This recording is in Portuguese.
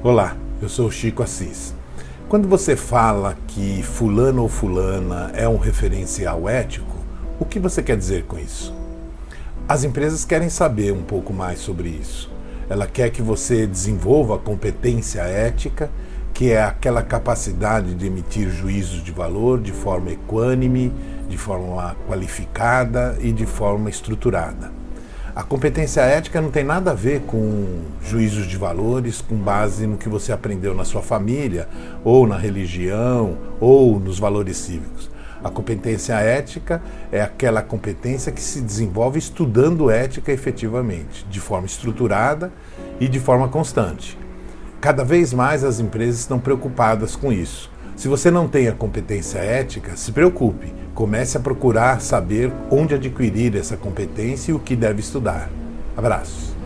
Olá, eu sou Chico Assis. Quando você fala que fulano ou fulana é um referencial ético, o que você quer dizer com isso? As empresas querem saber um pouco mais sobre isso. Ela quer que você desenvolva a competência ética, que é aquela capacidade de emitir juízos de valor de forma equânime, de forma qualificada e de forma estruturada. A competência ética não tem nada a ver com juízos de valores com base no que você aprendeu na sua família, ou na religião, ou nos valores cívicos. A competência ética é aquela competência que se desenvolve estudando ética efetivamente, de forma estruturada e de forma constante. Cada vez mais as empresas estão preocupadas com isso. Se você não tem a competência ética, se preocupe. Comece a procurar saber onde adquirir essa competência e o que deve estudar. Abraços.